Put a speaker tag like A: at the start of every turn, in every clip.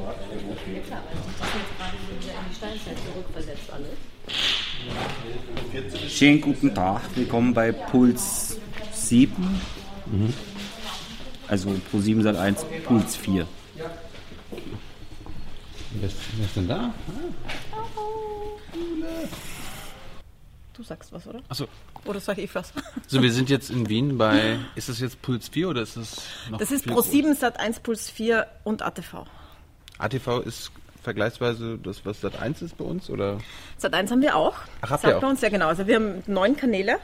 A: klar, weil das jetzt gerade wieder in die Steinzeit zurückversetzt alles.
B: Schönen guten Tag, willkommen bei Puls 7. Also Pro 7 Sat 1, Puls 4.
C: Wer ist, wer ist denn da?
A: Du sagst was, oder?
C: Achso.
A: Oder sag ich was?
C: So, wir sind jetzt in Wien bei. Ist das jetzt Puls 4 oder ist das noch.
A: Das ist Pro
C: groß?
A: 7 Sat 1 Puls 4 und ATV.
C: ATV ist vergleichsweise das, was Sat 1 ist bei uns? Oder?
A: Sat 1 haben wir auch.
C: Ach, habt
A: Sagt
C: ihr auch?
A: bei uns ja genau. Also wir haben neun Kanäle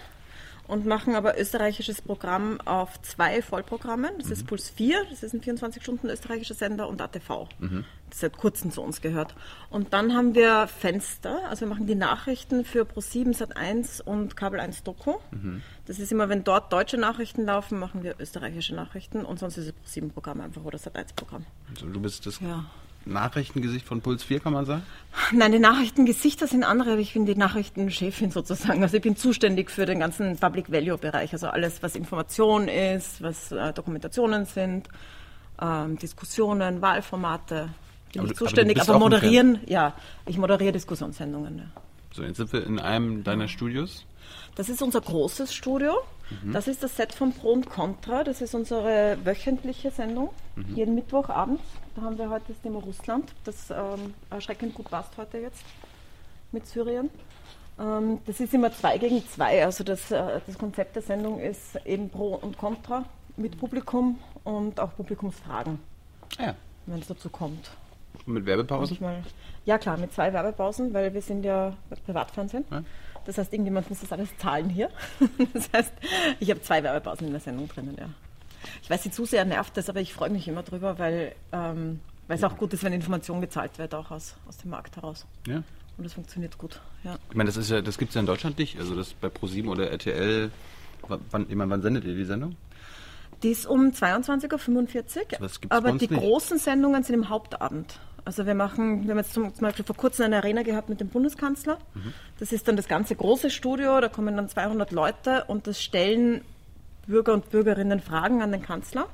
A: und machen aber österreichisches Programm auf zwei Vollprogrammen. Das
C: Mhm.
A: ist Puls 4, das ist ein 24 Stunden österreichischer Sender und ATV.
C: Mhm.
A: Das seit kurzem zu uns gehört. Und dann haben wir Fenster, also wir machen die Nachrichten für Pro7, Sat1 und Kabel 1 Doku.
C: Mhm.
A: Das ist immer, wenn dort deutsche Nachrichten laufen, machen wir österreichische Nachrichten und sonst ist es Pro7 Programm einfach oder Sat1 Programm.
C: Also, du bist das
A: Ja.
C: Nachrichtengesicht von Puls 4, kann man sagen?
A: Nein, die Nachrichtengesichter sind andere, aber ich bin die Nachrichtenchefin sozusagen. Also ich bin zuständig für den ganzen Public Value Bereich, also alles, was Information ist, was äh, Dokumentationen sind, ähm, Diskussionen, Wahlformate. Bin
C: Aber
A: ich
C: aber
A: zuständig, aber,
C: im
A: moderieren, ja, ich moderiere Diskussionssendungen. Ja.
C: So, jetzt sind wir in einem deiner Studios.
A: Das ist unser großes Studio. Das ist das Set von Pro und Contra. Das ist unsere wöchentliche Sendung. Jeden Mittwochabend. Da haben wir heute das Thema Russland, das ähm, erschreckend gut passt heute jetzt mit Syrien. Ähm, das ist immer zwei gegen zwei. Also das, äh, das Konzept der Sendung ist eben Pro und Contra mit Publikum und auch Publikumsfragen,
C: ja.
A: wenn es dazu kommt.
C: Mit Werbepausen?
A: Manchmal, ja klar, mit zwei Werbepausen, weil wir sind ja Privatfernsehen.
C: Ja.
A: Das heißt, irgendjemand muss das alles zahlen hier. Das heißt, ich habe zwei Werbepausen in der Sendung drinnen, ja. Ich weiß, sie zu sehr nervt das, aber ich freue mich immer drüber, weil, ähm, weil es auch gut ist, wenn Information gezahlt wird, auch aus, aus dem Markt heraus.
C: Ja.
A: Und das funktioniert gut, ja.
C: Ich meine, das ist ja, das gibt es ja in Deutschland nicht. Also das bei ProSieben oder RTL. Wann, ich meine, wann sendet ihr die Sendung?
A: Die ist um 22.45 Uhr, aber die
C: nicht.
A: großen Sendungen sind im Hauptabend. Also wir machen, wir haben jetzt zum, Beispiel vor kurzem eine Arena gehabt mit dem Bundeskanzler.
C: Mhm.
A: Das ist dann das ganze große Studio, da kommen dann 200 Leute und das stellen Bürger und Bürgerinnen Fragen an den Kanzler.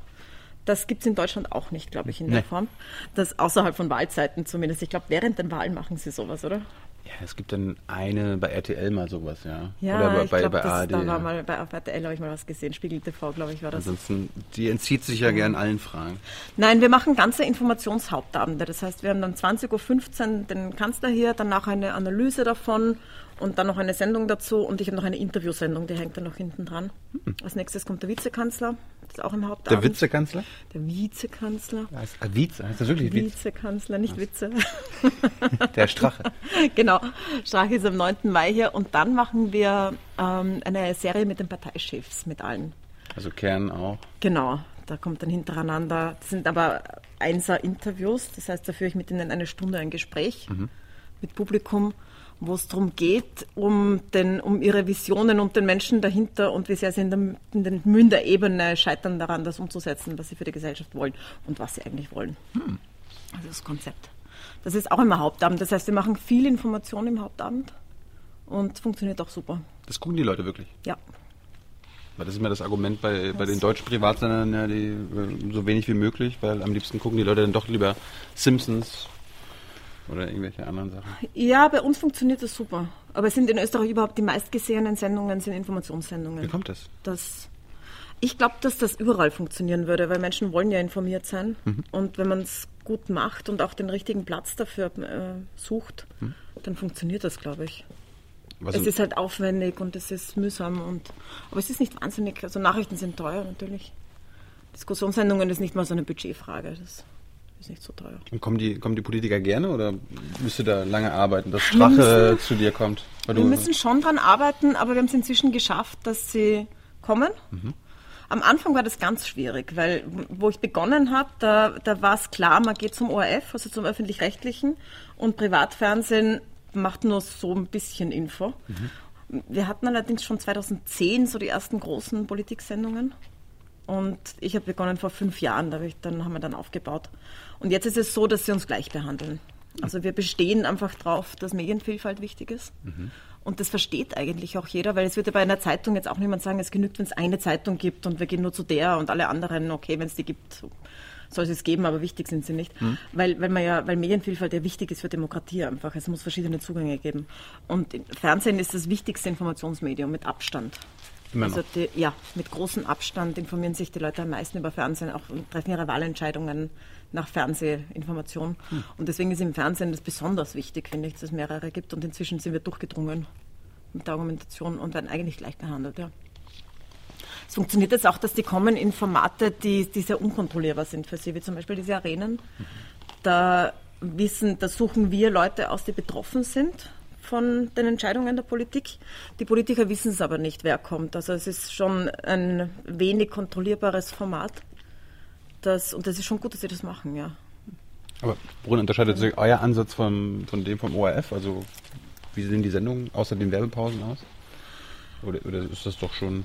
A: Das gibt es in Deutschland auch nicht, glaube ich, in der
C: Nee.
A: Form. Das außerhalb von Wahlzeiten zumindest. Ich glaube, während den Wahlen machen sie sowas, oder?
C: Ja, es gibt dann eine bei RTL mal sowas, ja.
A: Ja,
C: Oder bei,
A: ich
C: bei,
A: glaube,
C: bei ARD.
A: da war mal bei, RTL habe ich mal was gesehen. Spiegel TV, glaube ich, war das.
C: Ansonsten, die entzieht sich ja gern allen Fragen.
A: Nein, wir machen ganze Informationshauptabende. Das heißt, wir haben dann 20.15 Uhr den Kanzler hier, danach eine Analyse davon und dann noch eine Sendung dazu und ich habe noch eine Interviewsendung, die hängt dann noch hinten dran. Als nächstes kommt der Vizekanzler, das ist auch im Hauptabend.
C: Der Vizekanzler?
A: Der Vizekanzler.
C: Ah, Vize, heißt das wirklich Vize?
A: Vizekanzler, nicht Witze.
C: Der Strache.
A: genau. Strache ist am 9. Mai hier und dann machen wir ähm, eine Serie mit den Parteichefs, mit allen.
C: Also Kern auch.
A: Genau, da kommt dann hintereinander. Das sind aber Einser-Interviews, das heißt, da führe ich mit ihnen eine Stunde ein Gespräch mit Publikum, wo es darum geht, um, den, um ihre Visionen und den Menschen dahinter und wie sehr sie in, der, in der Ebene scheitern daran, das umzusetzen, was sie für die Gesellschaft wollen und was sie eigentlich wollen. Also das Konzept. Das ist auch immer Hauptabend. Das heißt, wir machen viel Information im Hauptabend und funktioniert auch super.
C: Das gucken die Leute wirklich.
A: Ja.
C: Weil das ist immer das Argument bei, bei den deutschen Privatsendern, ja, die äh, so wenig wie möglich, weil am liebsten gucken die Leute dann doch lieber Simpsons oder irgendwelche anderen Sachen.
A: Ja, bei uns funktioniert das super. Aber es sind in Österreich überhaupt die meistgesehenen Sendungen sind Informationssendungen.
C: Wie kommt das?
A: Das, ich glaube, dass das überall funktionieren würde, weil Menschen wollen ja informiert sein. Und wenn man es gut macht und auch den richtigen Platz dafür äh, sucht, dann funktioniert das, glaube ich.
C: Was
A: es ist halt aufwendig und es ist mühsam und aber es ist nicht wahnsinnig. Also Nachrichten sind teuer natürlich. Diskussionssendungen ist nicht mal so eine Budgetfrage. Das ist nicht so teuer.
C: und kommen die, kommen die Politiker gerne oder müsst ihr da lange arbeiten, dass Strache zu dir kommt?
A: Wir
C: du-
A: müssen schon dran arbeiten, aber wir haben es inzwischen geschafft, dass sie kommen. Am Anfang war das ganz schwierig, weil wo ich begonnen habe, da, da war es klar, man geht zum ORF, also zum öffentlich-rechtlichen und Privatfernsehen macht nur so ein bisschen Info. Wir hatten allerdings schon 2010 so die ersten großen Politiksendungen. Und ich habe begonnen vor fünf Jahren, da hab ich, dann haben wir dann aufgebaut. Und jetzt ist es so, dass sie uns gleich behandeln. Also wir bestehen einfach darauf, dass Medienvielfalt wichtig ist. Und das versteht eigentlich auch jeder, weil es wird ja bei einer Zeitung jetzt auch niemand sagen, es genügt, wenn es eine Zeitung gibt und wir gehen nur zu der und alle anderen, okay, wenn es die gibt, soll es geben, aber wichtig sind sie nicht, mhm. weil, weil man ja, weil Medienvielfalt ja wichtig ist für Demokratie einfach. Es muss verschiedene Zugänge geben. Und Fernsehen ist das wichtigste Informationsmedium mit Abstand. Immer also die, ja, mit großem Abstand informieren sich die Leute am meisten über Fernsehen, auch treffen ihre Wahlentscheidungen nach Fernsehinformation. Hm. Und deswegen ist im Fernsehen das besonders wichtig, finde ich, dass es mehrere gibt. Und inzwischen sind wir durchgedrungen mit der Argumentation und werden eigentlich gleich behandelt, ja. Es funktioniert jetzt auch, dass die kommen in Formate, die, die sehr unkontrollierbar sind für sie, wie zum Beispiel diese Arenen. Da wissen, da suchen wir Leute aus, die betroffen sind von den Entscheidungen der Politik. Die Politiker wissen es aber nicht, wer kommt. Also es ist schon ein wenig kontrollierbares Format. Das, und das ist schon gut, dass sie das machen, ja.
C: Aber worin unterscheidet sich euer Ansatz von, von dem vom ORF? Also wie sehen die Sendungen außer den Werbepausen aus? Oder, oder ist das doch schon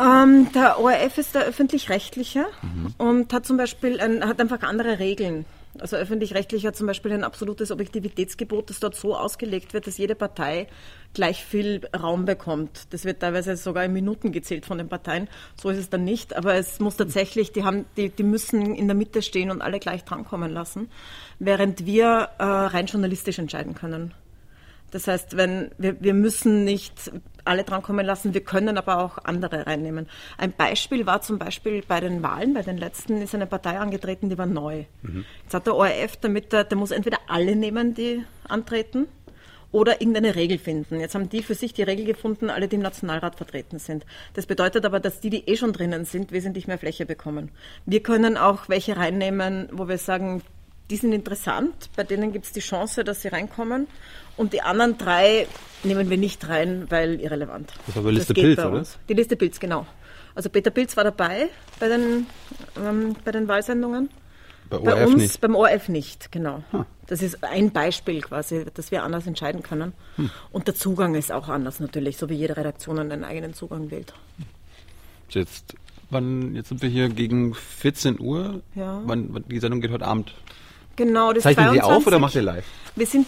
A: ähm, der ORF ist der öffentlich-rechtliche mhm. und hat zum Beispiel ein, hat einfach andere Regeln. Also öffentlich-rechtlich hat zum Beispiel ein absolutes Objektivitätsgebot, das dort so ausgelegt wird, dass jede Partei gleich viel Raum bekommt. Das wird teilweise sogar in Minuten gezählt von den Parteien. So ist es dann nicht. Aber es muss tatsächlich, die, haben, die, die müssen in der Mitte stehen und alle gleich drankommen lassen, während wir äh, rein journalistisch entscheiden können. Das heißt, wenn wir, wir müssen nicht alle drankommen lassen, wir können aber auch andere reinnehmen. Ein Beispiel war zum Beispiel bei den Wahlen, bei den letzten ist eine Partei angetreten, die war neu. Mhm. Jetzt hat der ORF, damit der, der muss entweder alle nehmen, die antreten, oder irgendeine Regel finden. Jetzt haben die für sich die Regel gefunden, alle, die im Nationalrat vertreten sind. Das bedeutet aber, dass die, die eh schon drinnen sind, wesentlich mehr Fläche bekommen. Wir können auch welche reinnehmen, wo wir sagen, die sind interessant, bei denen gibt es die Chance, dass sie reinkommen. Und die anderen drei nehmen wir nicht rein, weil irrelevant.
C: Das war bei Liste Pilz, oder?
A: Die Liste Pilz, genau. Also Peter Pilz war dabei bei den, ähm, bei den Wahlsendungen. Bei, bei uns, nicht. beim ORF nicht, genau. Hm. Das ist ein Beispiel quasi, dass wir anders entscheiden können. Hm. Und der Zugang ist auch anders natürlich, so wie jede Redaktion einen eigenen Zugang wählt.
C: Jetzt, wann, jetzt sind wir hier gegen 14 Uhr. Ja. Wann, die Sendung geht heute Abend
A: Genau, das
C: Zeichnen 22, Sie auf oder macht ihr live?
A: Wir sind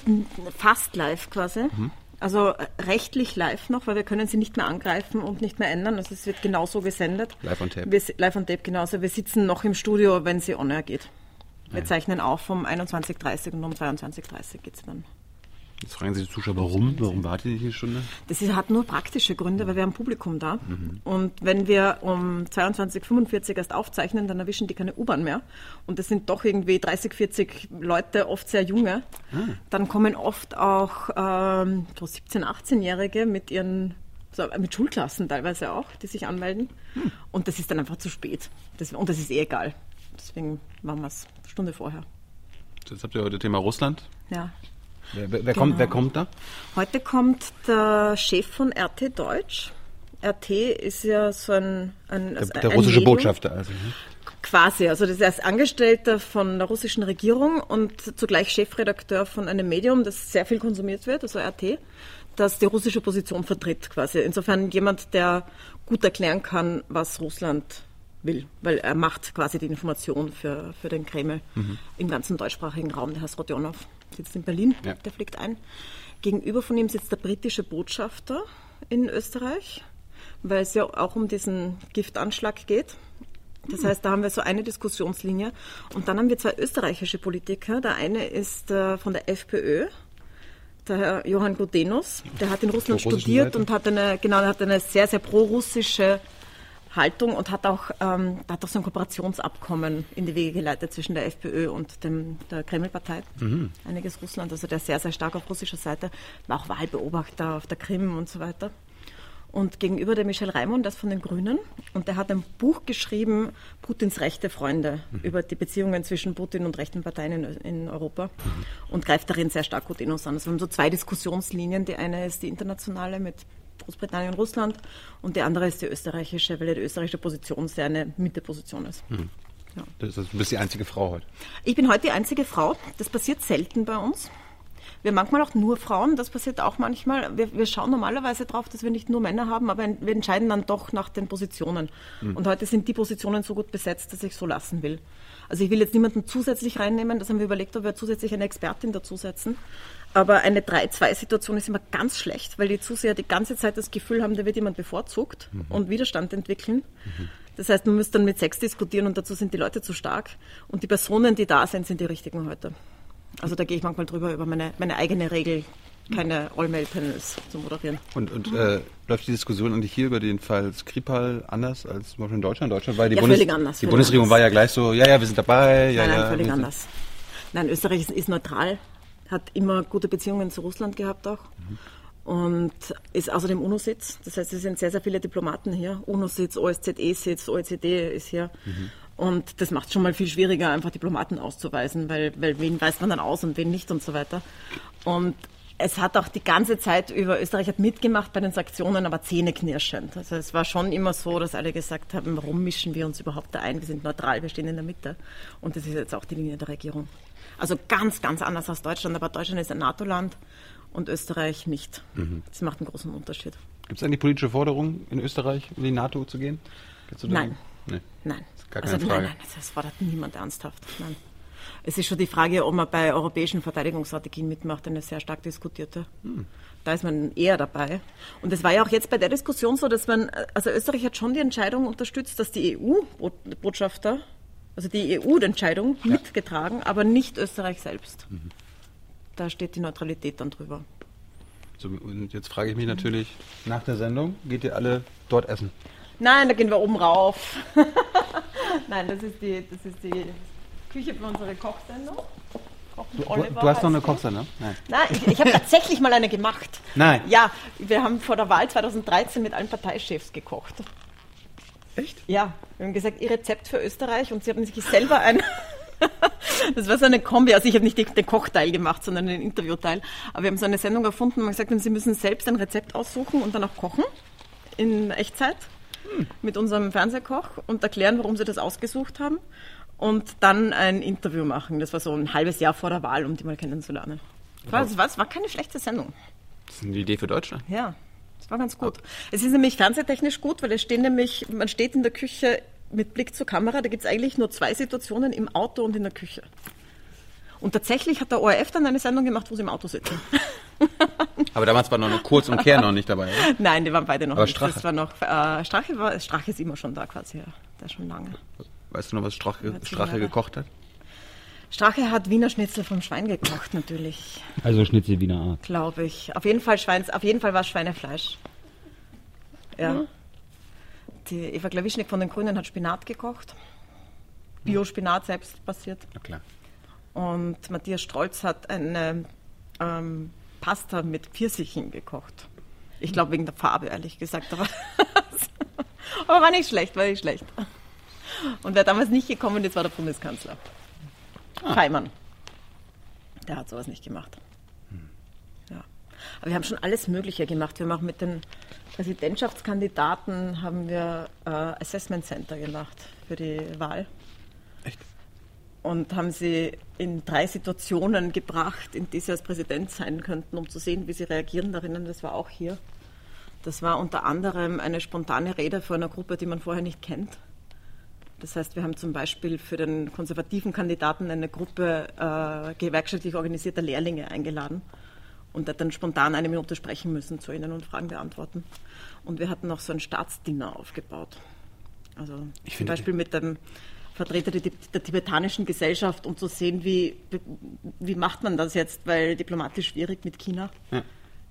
A: fast live quasi. Mhm. Also äh, rechtlich live noch, weil wir können sie nicht mehr angreifen und nicht mehr ändern. Also es wird genauso gesendet.
C: Live on Tape.
A: Wir, live on Tape genauso. Wir sitzen noch im Studio, wenn sie on air geht. Wir ja. zeichnen auf um 21.30 und um 22.30 geht es dann.
C: Jetzt fragen sich die Zuschauer, warum? Warum wartet ihr die Stunde?
A: Das hat nur praktische Gründe, weil wir haben Publikum da. Mhm. Und wenn wir um 22.45 Uhr erst aufzeichnen, dann erwischen die keine U-Bahn mehr. Und das sind doch irgendwie 30, 40 Leute, oft sehr junge. Ah. Dann kommen oft auch ähm, so 17-, 18-Jährige mit ihren so, mit Schulklassen teilweise auch, die sich anmelden. Hm. Und das ist dann einfach zu spät. Das, und das ist eh egal. Deswegen machen wir es eine Stunde vorher.
C: Jetzt habt ihr heute Thema Russland.
A: Ja.
C: Wer, wer, genau. kommt, wer kommt da?
A: Heute kommt der Chef von RT Deutsch. RT ist ja so ein. ein
C: also der, der ein russische Medium. Botschafter also. Ne?
A: Quasi, also das ist Angestellter von der russischen Regierung und zugleich Chefredakteur von einem Medium, das sehr viel konsumiert wird, also RT, das die russische Position vertritt quasi. Insofern jemand, der gut erklären kann, was Russland will, weil er macht quasi die Information für, für den Kreml mhm. im ganzen deutschsprachigen Raum, der Herr Rodionov sitzt in Berlin, ja. der fliegt ein. Gegenüber von ihm sitzt der britische Botschafter in Österreich, weil es ja auch um diesen Giftanschlag geht. Das heißt, da haben wir so eine Diskussionslinie. Und dann haben wir zwei österreichische Politiker. Der eine ist äh, von der FPÖ, der Herr Johann Gudenus. Der hat in Russland studiert und hat eine, genau, hat eine sehr, sehr pro-russische Haltung und hat auch, ähm, hat auch so ein Kooperationsabkommen in die Wege geleitet zwischen der FPÖ und dem, der Kremlpartei, mhm. einiges Russland, also der sehr, sehr stark auf russischer Seite, war auch Wahlbeobachter auf der Krim und so weiter. Und gegenüber der Michel Raimond, das von den Grünen, und der hat ein Buch geschrieben, Putins rechte Freunde, mhm. über die Beziehungen zwischen Putin und rechten Parteien in, in Europa mhm. und greift darin sehr stark Putinus an. Also wir haben so zwei Diskussionslinien. Die eine ist die internationale mit Großbritannien und Russland und die andere ist die österreichische, weil die österreichische Position sehr eine Mitteposition ist.
C: Hm. Ja. Das ist, du bist die einzige Frau heute.
A: Ich bin heute die einzige Frau. Das passiert selten bei uns. Wir manchmal auch nur Frauen, das passiert auch manchmal. Wir, wir schauen normalerweise darauf, dass wir nicht nur Männer haben, aber wir entscheiden dann doch nach den Positionen. Mhm. Und heute sind die Positionen so gut besetzt, dass ich so lassen will. Also ich will jetzt niemanden zusätzlich reinnehmen, das haben wir überlegt, ob wir zusätzlich eine Expertin dazusetzen. Aber eine 3-2-Situation ist immer ganz schlecht, weil die Zuseher die ganze Zeit das Gefühl haben, da wird jemand bevorzugt mhm. und Widerstand entwickeln. Mhm. Das heißt, man müsste dann mit sechs diskutieren und dazu sind die Leute zu stark. Und die Personen, die da sind, sind die richtigen heute. Also da gehe ich manchmal drüber über meine, meine eigene Regel, keine All-Mail-Panels zu moderieren.
C: Und, und äh, läuft die Diskussion eigentlich hier über den Fall Skripal anders als zum Beispiel in Deutschland? Deutschland war die,
A: Ja,
C: Bundes
A: völlig anders,
C: die Bundesregierung
A: anders.
C: war ja gleich so, ja, ja, wir sind dabei. Ja,
A: nein, nein,
C: ja,
A: völlig anders. Nein, Österreich ist, ist neutral, hat immer gute Beziehungen zu Russland gehabt auch. Und ist außerdem UNO-Sitz. Das heißt, es sind sehr, sehr viele Diplomaten hier. UNO-Sitz, OSZE-Sitz, OECD ist hier. Und das macht schon mal viel schwieriger, einfach Diplomaten auszuweisen, weil, weil wen weist man dann aus und wen nicht und so weiter. Und es hat auch die ganze Zeit über, Österreich hat mitgemacht bei den Sanktionen, aber zähneknirschend. Also es war schon immer so, dass alle gesagt haben, warum mischen wir uns überhaupt da ein? Wir sind neutral, wir stehen in der Mitte. Und das ist jetzt auch die Linie der Regierung. Also ganz, ganz anders als Deutschland, aber Deutschland ist ein NATO-Land und Österreich nicht. Das macht einen großen Unterschied.
C: Gibt es eigentlich politische Forderungen in Österreich, in die NATO zu gehen?
A: Nein.
C: Nee.
A: Nein. also
C: keine
A: nein, nein, das fordert niemand ernsthaft. Nein. Es ist schon die Frage, ob man bei europäischen Verteidigungsstrategien mitmacht, eine sehr stark diskutierte. Da ist man eher dabei. Und es war ja auch jetzt bei der Diskussion so, dass man, also Österreich hat schon die Entscheidung unterstützt, dass die EU-Botschafter, also die EU-Entscheidung mitgetragen, aber nicht Österreich selbst. Da steht die Neutralität dann drüber.
C: So, und jetzt frage ich mich natürlich, nach der Sendung geht ihr alle dort essen?
A: Nein, da gehen wir oben rauf. Nein, das ist die, das ist die Küche für unsere Kochsendung.
C: Du, du hast noch eine. Kochsendung? Nein.
A: Nein, ich, ich habe tatsächlich mal eine gemacht.
C: Nein.
A: Ja, wir haben vor der Wahl 2013 mit allen Parteichefs gekocht.
C: Echt?
A: Ja, wir haben gesagt, ihr Rezept für Österreich und sie haben sich selber ein. Das war so eine Kombi. Also ich habe nicht den Kochteil gemacht, sondern den Interviewteil. Aber wir haben so eine Sendung erfunden, wir gesagt haben, Sie müssen selbst ein Rezept aussuchen und dann auch kochen in Echtzeit mit unserem Fernsehkoch und erklären, warum Sie das ausgesucht haben. Und dann ein Interview machen. Das war so ein halbes Jahr vor der Wahl, um die mal kennenzulernen. Das war, das war, das war keine schlechte Sendung.
C: Das ist eine Idee für Deutschland.
A: Ja, das war ganz gut. Es ist nämlich fernsehtechnisch gut, weil es stehen nämlich, man steht in der Küche mit Blick zur Kamera, da gibt es eigentlich nur zwei Situationen, im Auto und in der Küche. Und tatsächlich hat der ORF dann eine Sendung gemacht, wo sie im Auto sitzen.
C: Aber damals war noch Kurz und Kehr noch nicht dabei. Oder?
A: Nein, die waren beide noch
C: Aber
A: nicht.
C: Strache?
A: Das war noch, äh, Strache, war, Strache ist immer schon da quasi, ja. Der schon lange.
C: Weißt du noch, was Strache, Strache gekocht hat?
A: Strache hat Wiener Schnitzel vom Schwein gekocht, natürlich,
D: Also Schnitzel Wiener Art.
A: glaube ich. Auf jeden Fall Schweins, auf jeden Fall war es Schweinefleisch. Ja. Die Eva Klawischnik von den Grünen hat Spinat gekocht. Bio-Spinat selbst passiert.
C: Na klar.
A: Und Matthias Strolz hat eine ähm, Pasta mit Pfirsichen gekocht. Ich glaube wegen der Farbe, ehrlich gesagt. Aber, aber war nicht schlecht, war nicht schlecht. Und wer damals nicht gekommen ist, war der Bundeskanzler. Feimann. Der hat sowas nicht gemacht. Ja. Aber wir haben schon alles Mögliche gemacht. Wir machen mit den Präsidentschaftskandidaten haben wir äh, Assessment Center gemacht für die Wahl
C: Echt?
A: und haben sie in drei Situationen gebracht, in die sie als Präsident sein könnten, um zu sehen, wie sie reagieren darin. Das war auch hier. Das war unter anderem eine spontane Rede vor einer Gruppe, die man vorher nicht kennt. Das heißt, wir haben zum Beispiel für den konservativen Kandidaten eine Gruppe äh, gewerkschaftlich organisierter Lehrlinge eingeladen und hat dann spontan eine Minute sprechen müssen zu ihnen und Fragen beantworten. Und wir hatten auch so ein Staatsdinner aufgebaut. Also
C: Ich
A: zum Beispiel mit dem Vertreter der, der tibetanischen Gesellschaft, um zu sehen, wie, wie macht man das jetzt, weil diplomatisch schwierig mit China.
C: Ja.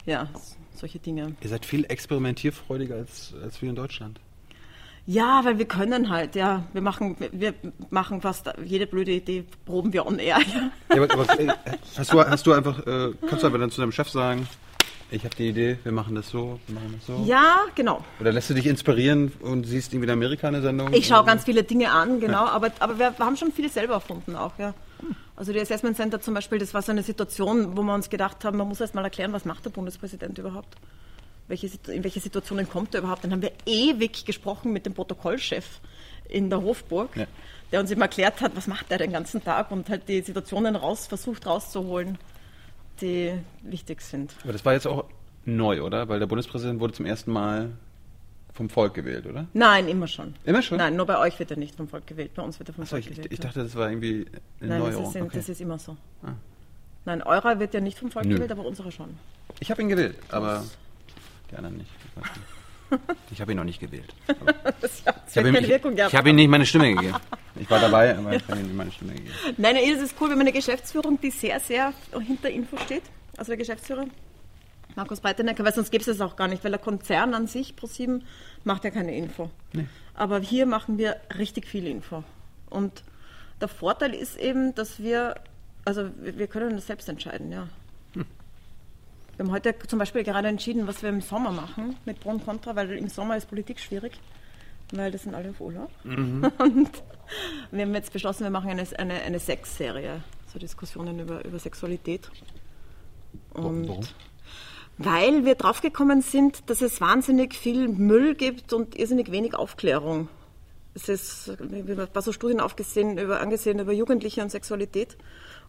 A: Ja, solche Dinge.
C: Ihr seid viel experimentierfreudiger als, als wir in Deutschland.
A: Ja, weil wir können halt, ja. Wir machen, wir machen fast jede blöde Idee, proben wir on air. Ja.
C: Ja, aber, aber, äh, hast, du, hast du einfach, äh, kannst du einfach dann zu deinem Chef sagen, ich habe die Idee, wir machen das so, wir machen das so?
A: ja, genau.
C: Oder lässt du dich inspirieren und siehst irgendwie in Amerika eine Sendung?
A: Ich schaue ganz viele Dinge an, genau, aber, aber wir haben schon viel selber erfunden auch, ja. Also die Assessment Center zum Beispiel, das war so eine Situation, wo wir uns gedacht haben, man muss erst mal erklären, was macht der Bundespräsident überhaupt? Welche, in welche Situationen kommt er überhaupt? Dann haben wir ewig gesprochen mit dem Protokollchef in der Hofburg,
C: Ja.
A: der uns eben erklärt hat, was macht er den ganzen Tag und halt die Situationen raus, versucht rauszuholen, die wichtig sind.
C: Aber das war jetzt auch neu, oder? Weil der Bundespräsident wurde zum ersten Mal vom Volk gewählt, oder?
A: Nein, immer schon.
C: Immer schon?
A: Nein, nur bei euch wird er nicht vom Volk gewählt, bei uns wird er vom
C: Achso,
A: Volk
C: ich,
A: gewählt.
C: ich dachte, das war irgendwie eine
A: Nein, das
C: Neuerung.
A: ist, in,
C: okay.
A: das ist immer so.
C: Ah.
A: Nein, eurer wird ja nicht vom Volk
C: Nö.
A: gewählt, aber unsere schon.
C: Ich habe ihn gewählt, aber die anderen nicht. Ich habe ihn noch nicht gewählt. Ich habe ihm, ich, ich hab ihm nicht meine Stimme gegeben. Ich war dabei, aber ich habe ihm nicht meine Stimme gegeben.
A: Nein, es ist cool, wenn man eine Geschäftsführung, die sehr, sehr hinter Info steht. Also der Geschäftsführer, Markus Breitenecker, weil sonst gäbe es das auch gar nicht, weil der Konzern an sich, ProSieben, macht ja keine Info. Aber hier machen wir richtig viel Info. Und der Vorteil ist eben, dass wir, also wir wir können das selbst entscheiden, ja. Wir haben heute zum Beispiel gerade entschieden, was wir im Sommer machen mit Pro und Contra, weil im Sommer ist Politik schwierig, weil das sind alle auf Urlaub. Und wir haben jetzt beschlossen, wir machen eine, eine, eine Sex-Serie, so Diskussionen über, über Sexualität. Und
C: Warum?
A: weil wir draufgekommen sind, dass es wahnsinnig viel Müll gibt und irrsinnig wenig Aufklärung. Es ist, wir haben ein paar so Studien aufgesehen, über, angesehen über Jugendliche und Sexualität.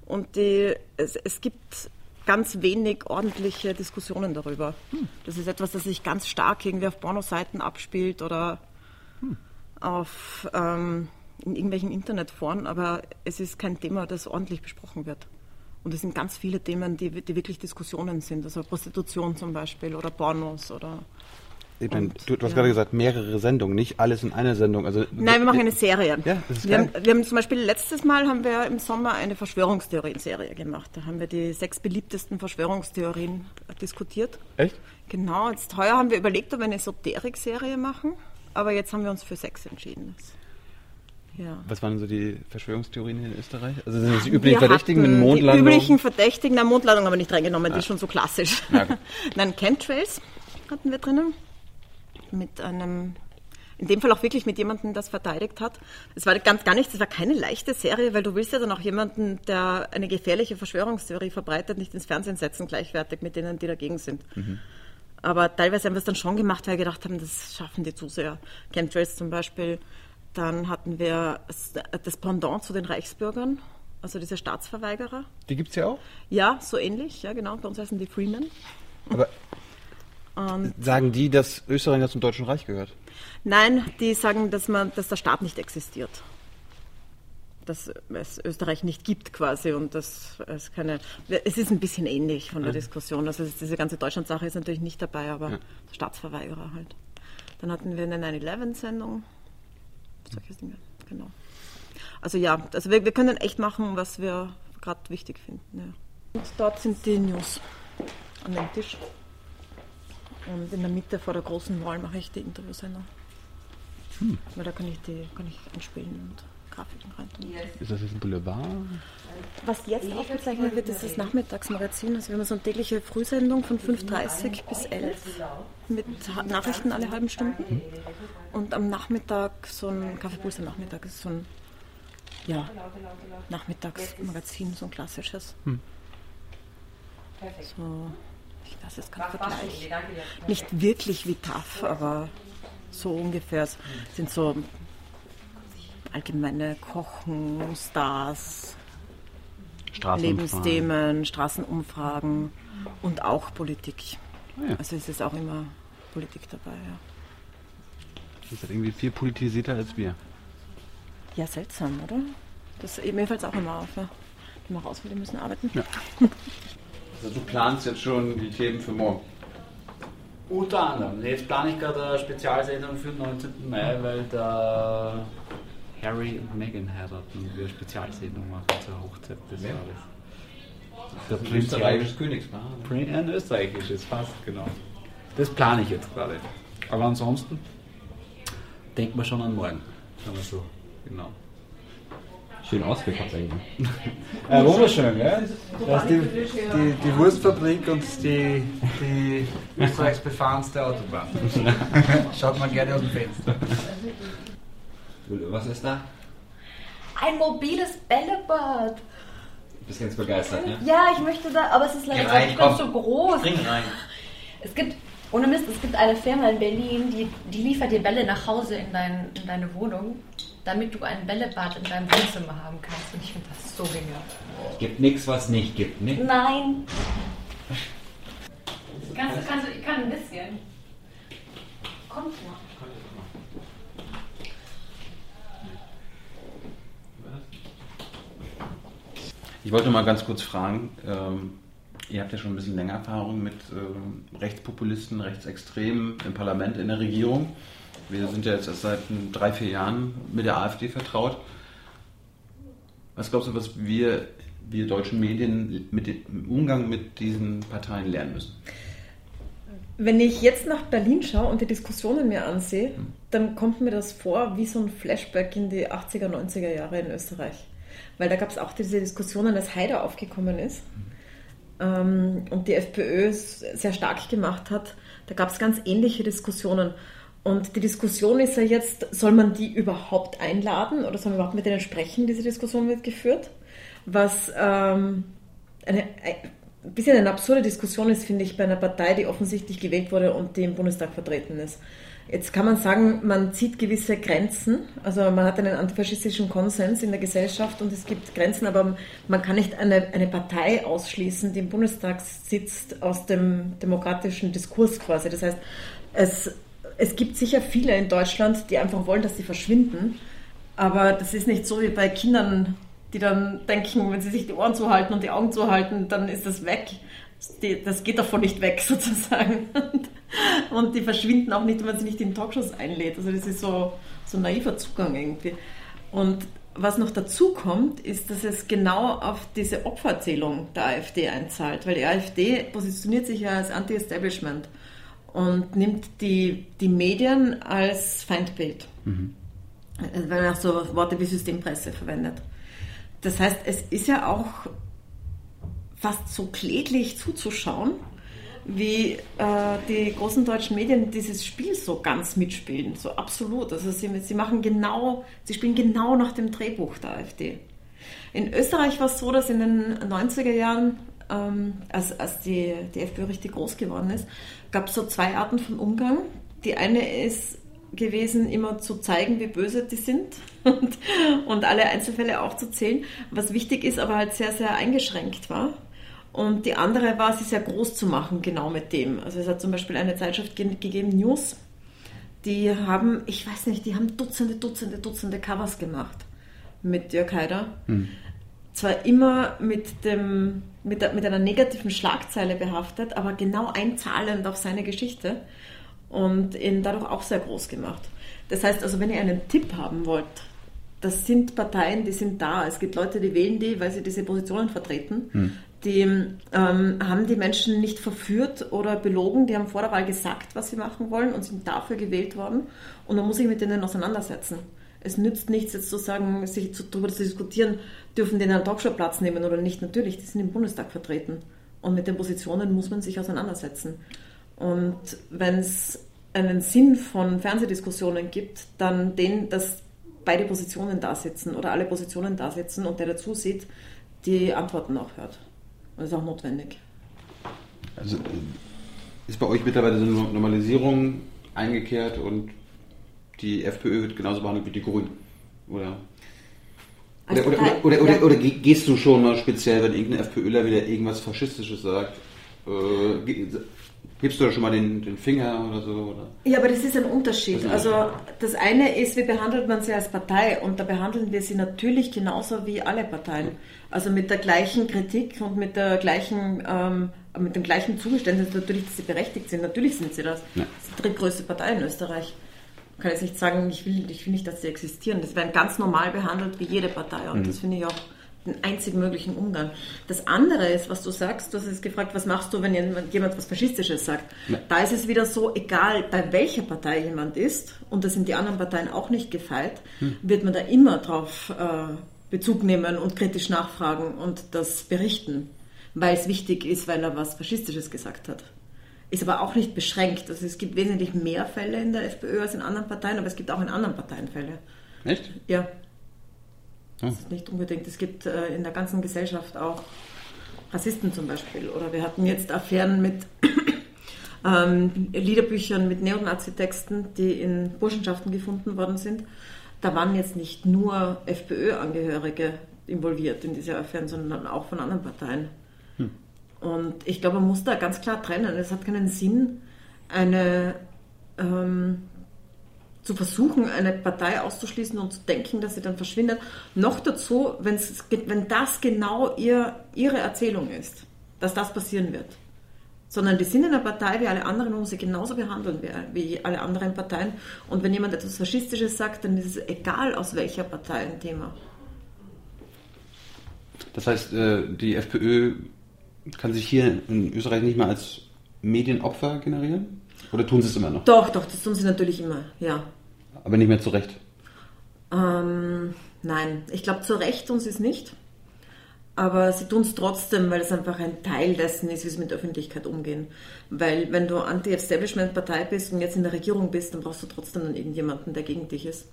A: Und die, es, es gibt ganz wenig ordentliche Diskussionen darüber. Das ist etwas, das sich ganz stark irgendwie auf Pornoseiten abspielt oder auf ähm, in irgendwelchen Internetforen, aber es ist kein Thema, das ordentlich besprochen wird. Und es sind ganz viele Themen, die, die wirklich Diskussionen sind, also Prostitution zum Beispiel oder Pornos oder. Und,
C: du, du hast
A: ja.
C: gerade gesagt, mehrere Sendungen, nicht alles in einer Sendung. Also,
A: Nein, wir machen eine Serie.
C: Ja,
A: wir, haben, wir haben zum Beispiel letztes Mal haben wir im Sommer eine Verschwörungstheorien-Serie gemacht. Da haben wir die sechs beliebtesten Verschwörungstheorien diskutiert.
C: Echt?
A: Genau, jetzt heuer haben wir überlegt, ob wir eine Esoterik-Serie machen, aber jetzt haben wir uns für sechs entschieden. Ja.
C: Was waren so die Verschwörungstheorien in Österreich? Also sind das die üblichen
A: Wir
C: Verdächtigen mit Mondlandung?
A: Die üblichen Verdächtigen, na, Mondlandung haben wir nicht reingenommen, die ist schon so klassisch.
C: Ja, gut.
A: Nein, Chemtrails hatten wir drinnen. Mit einem, in dem Fall auch wirklich mit jemandem, das verteidigt hat. Es war ganz gar nichts, es war keine leichte Serie, weil du willst ja dann auch jemanden, der eine gefährliche Verschwörungstheorie verbreitet, nicht ins Fernsehen setzen, gleichwertig mit denen, die dagegen sind. Aber teilweise haben wir es dann schon gemacht, weil wir gedacht haben, das schaffen die zu sehr. Chemtrails zum Beispiel. Dann hatten wir das- das Pendant zu den Reichsbürgern, also diese Staatsverweigerer.
C: Die gibt es ja auch.
A: Ja, so ähnlich, ja genau. Bei uns heißen die Freemen.
C: Aber
A: Und
C: sagen die, dass Österreich ja zum Deutschen Reich gehört?
A: nein, die sagen, dass, man, dass der Staat nicht existiert. Dass es Österreich nicht gibt quasi und dass es keine. Es ist ein bisschen ähnlich von der Diskussion. Also es- diese ganze Deutschland-Sache ist natürlich nicht dabei, aber der Staatsverweigerer halt. Dann hatten wir eine 9-11-Sendung. Solche Dinge, genau. Also ja, also wir, wir können echt machen, was wir gerade wichtig finden. Ja. Und dort sind die News an dem Tisch. Und in der Mitte vor der großen Wall mache ich die Interviewsendung. Weil da kann ich die kann ich anspielen und Grafiken rein tun.
C: Ist das jetzt ein Boulevard?
A: Was jetzt aufgezeichnet wird, ist das Nachmittagsmagazin. Also wir haben so eine tägliche Frühsendung von 5.30 bis 11 mit Nachrichten alle halben Stunden. Und am Nachmittag so ein Kaffeepuls am Nachmittag ist so ein ja, Nachmittagsmagazin, so ein klassisches. So, ich weiß jetzt keinen Vergleich. Nicht wirklich wie TAF, aber so ungefähr. Es sind so allgemeine Kochen, Stars. Lebensthemen, Straßenumfragen und auch Politik.
C: Ah ja.
A: Also es ist auch immer Politik dabei, ja.
C: Das ist halt irgendwie viel politisierter als wir.
A: Ja, seltsam, oder? Das mir fällt es auch immer auf, ja. Die mal raus, weil die müssen arbeiten.
C: Ja. Also du planst jetzt schon die Themen für morgen.
D: Unter anderem. Jetzt plane ich gerade eine Spezialsendung für den 19. Mai, weil da Harry und Meghan heiraten und wir eine Spezialsendung machen zur Hochzeit des Jahres. Der Prinz
C: Österreichisches Königspaar.
D: Prin- Ein österreichisches, fast, genau. Das plane ich jetzt gerade. Aber ansonsten denkt man schon an morgen. Sagen wir so, genau.
B: Schön ausgeguckt eigentlich.
D: Ja, wunderschön, ja. Das ist die, die, die Wurstfabrik und die, die Österreichs befahrenste Autobahn. Schaut mal gerne aus dem Fenster.
B: Was ist da?
E: Ein mobiles Bällebad.
B: Du bist ganz begeistert, ne?
E: Ja, ich möchte da, aber es ist leider
B: rein,
E: nicht ganz so groß.
B: Spring rein.
E: Es gibt, ohne Mist, es gibt eine Firma in Berlin, die, die liefert dir Bälle nach Hause in, dein, in deine Wohnung, damit du ein Bällebad in deinem Wohnzimmer haben kannst. Und ich finde das so genial.
B: Gibt nichts, was nicht gibt, ne?
E: Nein. Kannst, du- kannst, du- ich kann ein bisschen. Kommt mal.
C: Ich wollte mal ganz kurz fragen, ähm, ihr habt ja schon ein bisschen länger Erfahrung mit ähm, Rechtspopulisten, Rechtsextremen im Parlament, in der Regierung. Wir sind ja jetzt erst seit drei, vier Jahren mit der AfD vertraut. Was glaubst du, was wir, wir deutschen Medien mit dem im Umgang mit diesen Parteien lernen müssen?
A: Wenn ich jetzt nach Berlin schaue und die Diskussionen mir ansehe, dann kommt mir das vor wie so ein Flashback in die 80er, 90er Jahre in Österreich. Weil da gab es auch diese Diskussionen, als Haider aufgekommen ist ähm, und die FPÖ es sehr stark gemacht hat. Da gab es ganz ähnliche Diskussionen. Und die Diskussion ist ja jetzt, soll man die überhaupt einladen oder soll man überhaupt mit denen sprechen? Diese Diskussion wird geführt. Was ähm, eine, ein bisschen eine absurde Diskussion ist, finde ich, bei einer Partei, die offensichtlich gewählt wurde und die im Bundestag vertreten ist. Jetzt kann man sagen, man zieht gewisse Grenzen, also man hat einen antifaschistischen Konsens in der Gesellschaft und es gibt Grenzen, aber man kann nicht eine, eine Partei ausschließen, die im Bundestag sitzt, aus dem demokratischen Diskurs quasi. Das heißt, es, es gibt sicher viele in Deutschland, die einfach wollen, dass sie verschwinden, aber das ist nicht so wie bei Kindern, die dann denken, wenn sie sich die Ohren zuhalten und die Augen zuhalten, dann ist das weg. Das geht davon nicht weg, sozusagen. Und die verschwinden auch nicht, wenn man sie nicht in Talkshows einlädt. Also das ist so, so ein naiver Zugang irgendwie. Und was noch dazu kommt, ist, dass es genau auf diese Opfererzählung der AfD einzahlt, weil die AfD positioniert sich ja als Anti-Establishment und nimmt die, die Medien als Feindbild, mhm. weil man auch so Worte wie Systempresse verwendet. Das heißt, es ist ja auch fast so kläglich zuzuschauen, wie äh, die großen deutschen Medien dieses Spiel so ganz mitspielen, so absolut. Also sie, sie machen genau, sie spielen genau nach dem Drehbuch der AfD. In Österreich war es so, dass in den 90er Jahren, ähm, als, als die, die FPÖ richtig groß geworden ist, gab so zwei Arten von Umgang. Die eine ist gewesen, immer zu zeigen, wie böse die sind und, und alle Einzelfälle aufzuzählen, was wichtig ist, aber halt sehr, sehr eingeschränkt war. Und die andere war, sie sehr groß zu machen, genau mit dem. Also es hat zum Beispiel eine Zeitschrift ge gegeben, News, die haben, ich weiß nicht, die haben Dutzende, Dutzende, Dutzende Covers gemacht mit Jörg Haider. Hm. Zwar immer mit, dem, mit, der, mit einer negativen Schlagzeile behaftet, aber genau einzahlend auf seine Geschichte und ihn dadurch auch sehr groß gemacht. Das heißt also, wenn ihr einen Tipp haben wollt, das sind Parteien, die sind da. Es gibt Leute, die wählen die, weil sie diese Positionen vertreten. Hm. Die ähm, haben die Menschen nicht verführt oder belogen. Die haben vor der Wahl gesagt, was sie machen wollen und sind dafür gewählt worden. Und man muss sich mit denen auseinandersetzen. Es nützt nichts, jetzt zu sagen, sich darüber zu diskutieren, dürfen die in einem Talkshow Platz nehmen oder nicht. Natürlich, die sind im Bundestag vertreten. Und mit den Positionen muss man sich auseinandersetzen. Und wenn es einen Sinn von Fernsehdiskussionen gibt, dann den, dass beide Positionen da sitzen oder alle Positionen da sitzen und der dazu sieht, die Antworten auch hört. Und das ist auch notwendig.
C: Also ist bei euch mittlerweile so eine Normalisierung eingekehrt und die FPÖ wird genauso behandelt wie die Grünen? Oder? Oder, oder, oder, oder, oder, gehst du schon mal speziell, wenn irgendein FPÖler wieder irgendwas Faschistisches sagt, äh, Gibst du da schon mal den, den Finger oder so? Oder?
A: Ja, aber das ist ein Unterschied. Das ist also das eine ist, wie behandelt man sie als Partei und da behandeln wir sie natürlich genauso wie alle Parteien. Also mit der gleichen Kritik und mit der gleichen, ähm, mit dem gleichen Zugeständnis natürlich, dass sie berechtigt sind. Natürlich sind sie das. Ja. Das ist die drittgrößte Partei in Österreich. Ich kann jetzt nicht sagen, ich will, ich will nicht, dass sie existieren. Das werden ganz normal behandelt wie jede Partei und mhm. das finde ich auch den einzigen möglichen Umgang. Das andere ist, was du sagst, du hast es gefragt, was machst du, wenn jemand was Faschistisches sagt? Ja. Da ist es wieder so, egal bei welcher Partei jemand ist, und da sind die anderen Parteien auch nicht gefeit, hm. wird man da immer darauf äh, Bezug nehmen und kritisch nachfragen und das berichten, weil es wichtig ist, weil er was Faschistisches gesagt hat. Ist aber auch nicht beschränkt. Also es gibt wesentlich mehr Fälle in der FPÖ als in anderen Parteien, aber es gibt auch in anderen Parteien Fälle.
C: Echt?
A: Ja. Das ist nicht unbedingt. Es gibt äh, in der ganzen Gesellschaft auch Rassisten zum Beispiel. Oder wir hatten jetzt Affären mit ähm, Liederbüchern mit Neonazi-Texten, die in Burschenschaften gefunden worden sind. Da waren jetzt nicht nur FPÖ-Angehörige involviert in diese Affären, sondern auch von anderen Parteien. Und ich glaube, man muss da ganz klar trennen. Es hat keinen Sinn, eine ähm, zu versuchen, eine Partei auszuschließen und zu denken, dass sie dann verschwindet. Noch dazu, wenn das genau ihr, ihre Erzählung ist, dass das passieren wird. sondern die sind in einer Partei wie alle anderen und sie genauso behandeln wie, wie alle anderen Parteien. Und wenn jemand etwas Faschistisches sagt, dann ist es egal, aus welcher Partei ein Thema.
C: Das heißt, äh, die FPÖ kann sich hier in Österreich nicht mehr als Medienopfer generieren? Oder tun sie es immer noch?
A: Doch, doch, das tun sie natürlich immer, ja.
C: Aber nicht mehr zu Recht?
A: Ähm, nein, ich glaube, zu Recht tun sie es nicht. Aber sie tun es trotzdem, weil es einfach ein Teil dessen ist, wie sie mit der Öffentlichkeit umgehen. Weil wenn du Anti-Establishment-Partei bist und jetzt in der Regierung bist, dann brauchst du trotzdem dann irgendjemanden, der gegen dich ist.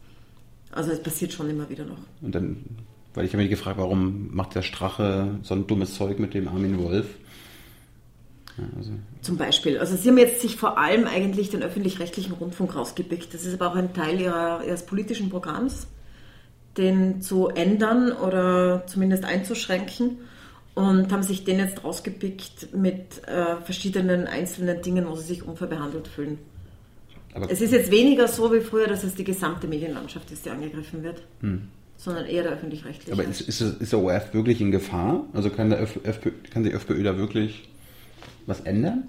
A: Also es passiert schon immer wieder noch.
C: Und dann, weil ich habe mich gefragt, warum macht der Strache so ein dummes Zeug mit dem Armin Wolf?
A: Ja, also. Zum Beispiel. Also Sie haben jetzt sich vor allem eigentlich den öffentlich-rechtlichen Rundfunk rausgepickt. Das ist aber auch ein Teil ihrer, ihres politischen Programms den zu ändern oder zumindest einzuschränken und haben sich den jetzt rausgepickt mit äh, verschiedenen einzelnen Dingen, wo sie sich unfair behandelt fühlen. Aber es ist jetzt weniger so wie früher, dass es die gesamte Medienlandschaft ist, die angegriffen wird, hm. Sondern eher der öffentlich-rechtliche.
C: Aber ist, ist, ist, der ORF wirklich in Gefahr? Also kann, der FPÖ, kann die FPÖ da wirklich was ändern?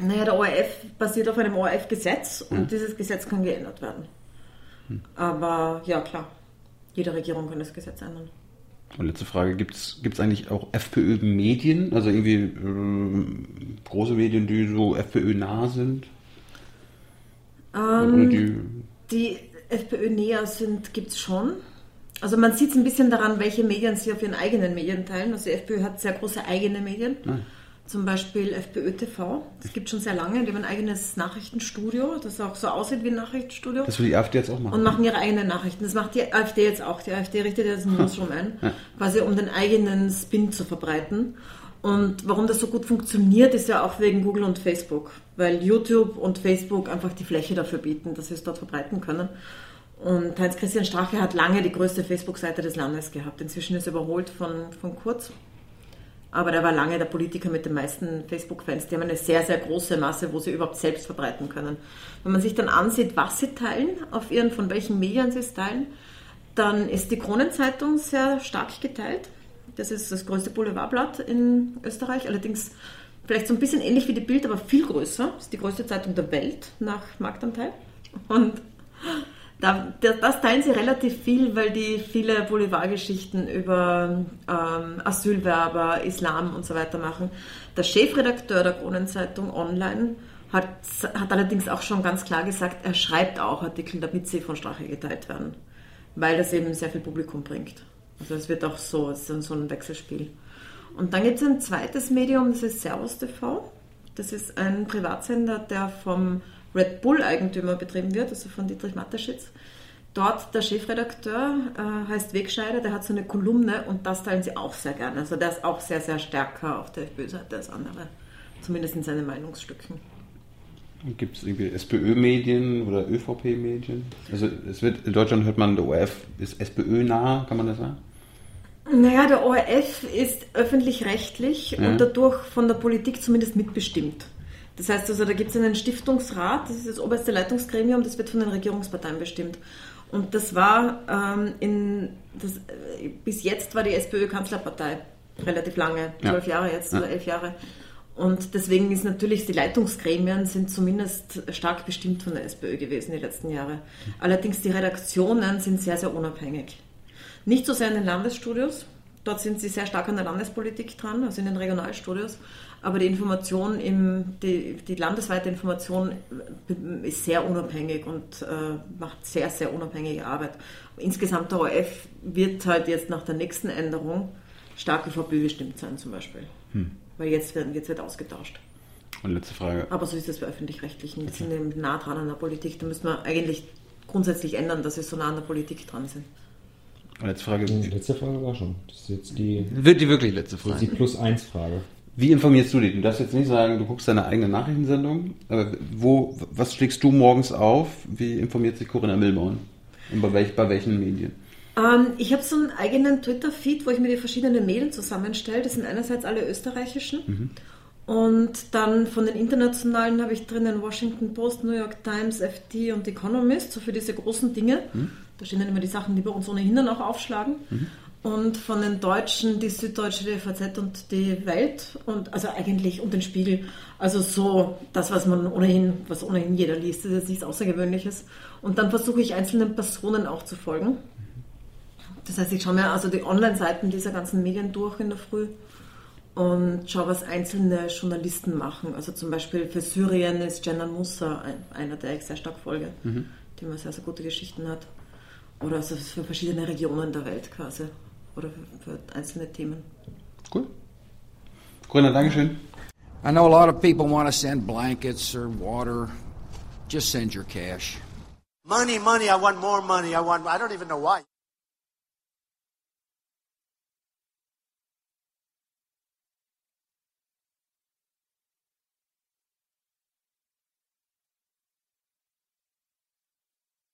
A: Naja, der ORF basiert auf einem ORF-Gesetz und hm. dieses Gesetz kann geändert werden. Hm. Aber ja, klar. Jede Regierung kann das Gesetz ändern.
C: Und letzte Frage, gibt es eigentlich auch FPÖ-Medien, also irgendwie äh, große Medien, die so FPÖ-nah sind?
A: Ähm, die, die FPÖ-näher sind, gibt es schon. Also man sieht es ein bisschen daran, welche Medien sie auf ihren eigenen Medien teilen. Also die FPÖ hat sehr große eigene Medien. Nein. Ah. Zum Beispiel FPÖ TV. Das gibt schon sehr lange. Die haben ein eigenes Nachrichtenstudio, das auch so aussieht wie ein Nachrichtenstudio.
C: Das will die AfD jetzt auch machen.
A: Und machen ihre eigenen Nachrichten. Das macht die AfD jetzt auch. Die AfD richtet jetzt ein Newsroom ein, ja. quasi um den eigenen Spin zu verbreiten. Und warum das so gut funktioniert, ist ja auch wegen Google und Facebook. Weil YouTube und Facebook einfach die Fläche dafür bieten, dass sie es dort verbreiten können. Und Heinz-Christian Strache hat lange die größte Facebook-Seite des Landes gehabt. Inzwischen ist er überholt von, von Kurz aber der war lange der Politiker mit den meisten Facebook-Fans. Die haben eine sehr, sehr große Masse, wo sie überhaupt selbst verbreiten können. Wenn man sich dann ansieht, was sie teilen, auf ihren, von welchen Medien sie es teilen, dann ist die Kronenzeitung sehr stark geteilt. Das ist das größte Boulevardblatt in Österreich, allerdings vielleicht so ein bisschen ähnlich wie die Bild, aber viel größer. Das ist die größte Zeitung der Welt nach Marktanteil. Und da, das teilen sie relativ viel, weil die viele Boulevardgeschichten über ähm, Asylwerber, Islam und so weiter machen. Der Chefredakteur der Kronenzeitung Online hat, hat allerdings auch schon ganz klar gesagt, er schreibt auch Artikel, damit sie von Strache geteilt werden, weil das eben sehr viel Publikum bringt. Also es wird auch so, es ist so ein Wechselspiel. Und dann gibt es ein zweites Medium, das ist Servus TV. Das ist ein Privatsender, der vom Red Bull-Eigentümer betrieben wird, also von Dietrich Mateschitz. Dort der Chefredakteur äh, heißt Wegscheider, der hat so eine Kolumne und das teilen sie auch sehr gerne. Also der ist auch sehr, sehr stärker auf der FPÖ-Seite als andere, zumindest in seinen Meinungsstücken.
C: Gibt es irgendwie SPÖ-Medien oder ÖVP-Medien? Also es wird, in Deutschland hört man, der ORF ist SPÖ-nah, kann man das sagen?
A: Naja, der ORF ist öffentlich-rechtlich ja. und dadurch von der Politik zumindest mitbestimmt. Das heißt also, da gibt es einen Stiftungsrat, das ist das oberste Leitungsgremium, das wird von den Regierungsparteien bestimmt. Und das war ähm, in, das, äh, bis jetzt war die SPÖ Kanzlerpartei relativ lange, zwölf ja. Jahre jetzt ja. oder elf Jahre. Und deswegen ist natürlich, die Leitungsgremien sind zumindest stark bestimmt von der SPÖ gewesen die letzten Jahre. Allerdings die Redaktionen sind sehr, sehr unabhängig. Nicht so sehr in den Landesstudios, dort sind sie sehr stark an der Landespolitik dran, also in den Regionalstudios, aber die Information, im, die, die landesweite Information ist sehr unabhängig und äh, macht sehr, sehr unabhängige Arbeit. Insgesamt der ORF wird halt jetzt nach der nächsten Änderung stark ÖVP bestimmt sein zum Beispiel. Hm. Weil jetzt wird, jetzt wird ausgetauscht.
C: Und letzte Frage.
A: Aber so ist es bei Öffentlich-Rechtlichen. Die sind eben nah dran an der Politik. Da müssen wir eigentlich grundsätzlich ändern, dass sie so nah an der Politik dran sind.
C: Und letzte Frage.
F: Die letzte Frage war schon. Das ist jetzt die.
C: Wird die wirklich letzte Frage?
F: Das ist die Plus-1-Frage.
C: Wie informierst du dich? Du darfst jetzt nicht sagen, du guckst deine eigene Nachrichtensendung, aber wo, was schlägst du morgens auf? Wie informiert sich Corinna Milborn? Und bei, welch, bei welchen Medien?
A: Ähm, ich habe so einen eigenen Twitter-Feed, wo ich mir die verschiedenen Medien zusammenstelle. Das sind einerseits alle österreichischen. Mhm. Und dann von den internationalen habe ich drinnen Washington Post, New York Times, FT und Economist, so für diese großen Dinge. Mhm. Da stehen dann immer die Sachen, die bei uns ohnehin dann auch aufschlagen. Mhm. und von den Deutschen die Süddeutsche, die FAZ und die Welt und also eigentlich und den Spiegel. Also so das, was man ohnehin, was ohnehin jeder liest, das ist jetzt nichts Außergewöhnliches. Und dann versuche ich einzelnen Personen auch zu folgen. Das heißt, ich schaue mir also die Online-Seiten dieser ganzen Medien durch in der Früh und schaue, was einzelne Journalisten machen. Also zum Beispiel für Syrien ist Jenan Musa einer, der ich sehr stark folge, mhm. die immer sehr, sehr gute Geschichten hat. Oder also für verschiedene Regionen der Welt quasi. Oder für, für einzelne Themen.
C: Cool. Corinna, Dankeschön.
G: I know a lot of people want to send blankets or water. Just send your cash.
H: Money, money, I want more money. I want I don't even know why.